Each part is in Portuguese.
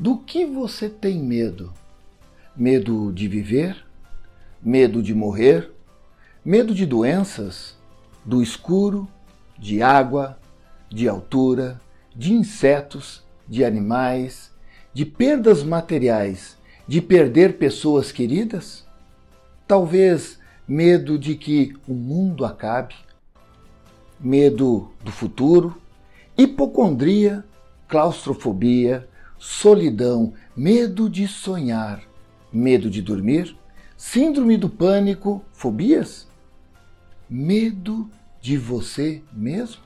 Do que você tem medo? Medo de viver? Medo de morrer? Medo de doenças? Do escuro? De água? De altura? De insetos? De animais? De perdas materiais? De perder pessoas queridas? Talvez medo de que o mundo acabe? Medo do futuro? Hipocondria? Claustrofobia? Solidão, medo de sonhar, medo de dormir, síndrome do pânico, fobias, medo de você mesmo?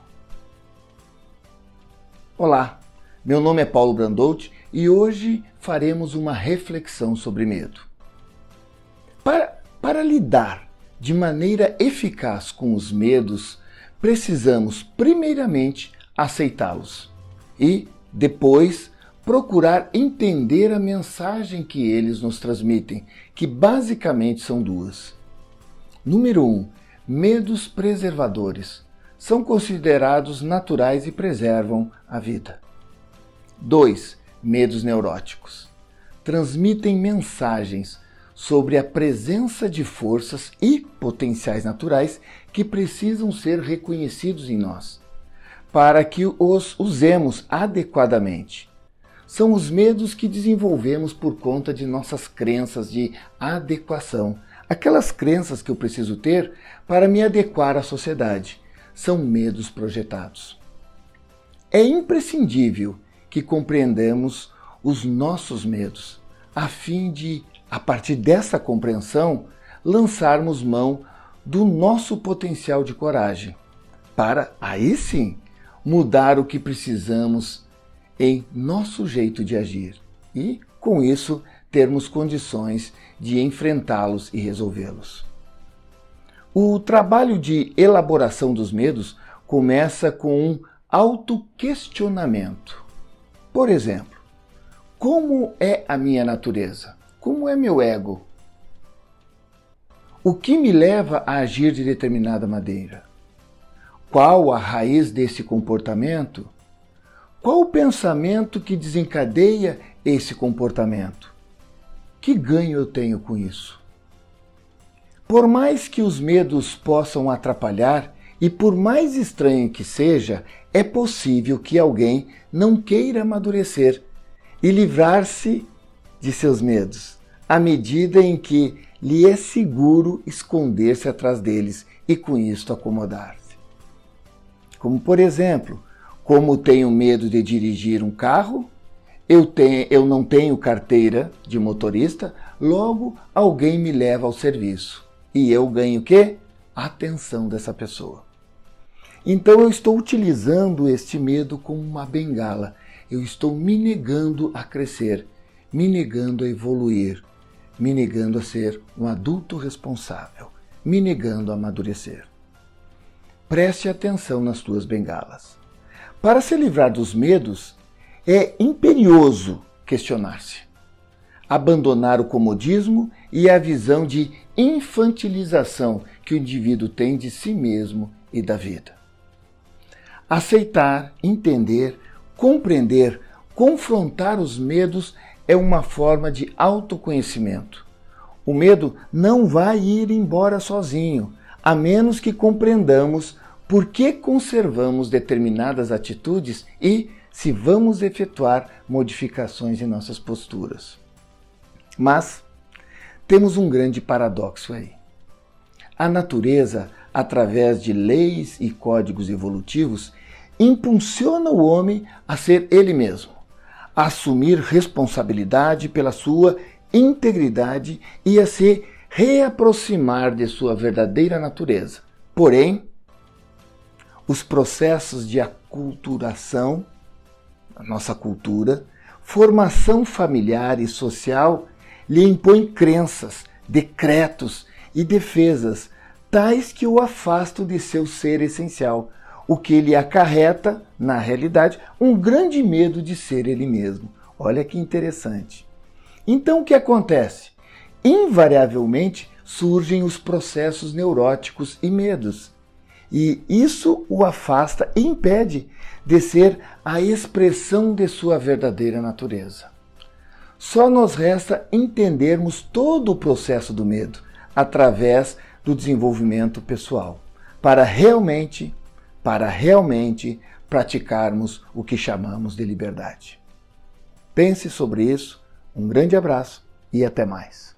Olá, meu nome é Paulo Brandout e hoje faremos uma reflexão sobre medo. Para, para lidar de maneira eficaz com os medos, precisamos primeiramente aceitá-los e depois procurar entender a mensagem que eles nos transmitem, que basicamente são duas. Número 1. Um, medos preservadores. São considerados naturais e preservam a vida. 2. Medos neuróticos. Transmitem mensagens sobre a presença de forças e potenciais naturais que precisam ser reconhecidos em nós, para que os usemos adequadamente são os medos que desenvolvemos por conta de nossas crenças de adequação. Aquelas crenças que eu preciso ter para me adequar à sociedade. São medos projetados. É imprescindível que compreendamos os nossos medos, a fim de, a partir dessa compreensão, lançarmos mão do nosso potencial de coragem, para aí sim mudar o que precisamos em nosso jeito de agir e, com isso, termos condições de enfrentá-los e resolvê-los. O trabalho de elaboração dos medos começa com um autoquestionamento. Por exemplo, como é a minha natureza? Como é meu ego? O que me leva a agir de determinada maneira? Qual a raiz desse comportamento? Qual o pensamento que desencadeia esse comportamento? Que ganho eu tenho com isso? Por mais que os medos possam atrapalhar, e por mais estranho que seja, é possível que alguém não queira amadurecer e livrar-se de seus medos, à medida em que lhe é seguro esconder-se atrás deles e com isto acomodar-se. Como, por exemplo, como tenho medo de dirigir um carro, eu, tenho, eu não tenho carteira de motorista, logo alguém me leva ao serviço. E eu ganho o quê? A atenção dessa pessoa. Então eu estou utilizando este medo como uma bengala. Eu estou me negando a crescer, me negando a evoluir, me negando a ser um adulto responsável, me negando a amadurecer. Preste atenção nas tuas bengalas. Para se livrar dos medos, é imperioso questionar-se, abandonar o comodismo e a visão de infantilização que o indivíduo tem de si mesmo e da vida. Aceitar, entender, compreender, confrontar os medos é uma forma de autoconhecimento. O medo não vai ir embora sozinho, a menos que compreendamos por que conservamos determinadas atitudes e se vamos efetuar modificações em nossas posturas. Mas temos um grande paradoxo aí. A natureza, através de leis e códigos evolutivos, impulsiona o homem a ser ele mesmo, a assumir responsabilidade pela sua integridade e a se reaproximar de sua verdadeira natureza. Porém, os processos de aculturação, a nossa cultura, formação familiar e social lhe impõem crenças, decretos e defesas tais que o afastam de seu ser essencial, o que lhe acarreta, na realidade, um grande medo de ser ele mesmo. Olha que interessante. Então o que acontece? Invariavelmente surgem os processos neuróticos e medos e isso o afasta e impede de ser a expressão de sua verdadeira natureza. Só nos resta entendermos todo o processo do medo através do desenvolvimento pessoal, para realmente, para realmente praticarmos o que chamamos de liberdade. Pense sobre isso. Um grande abraço e até mais.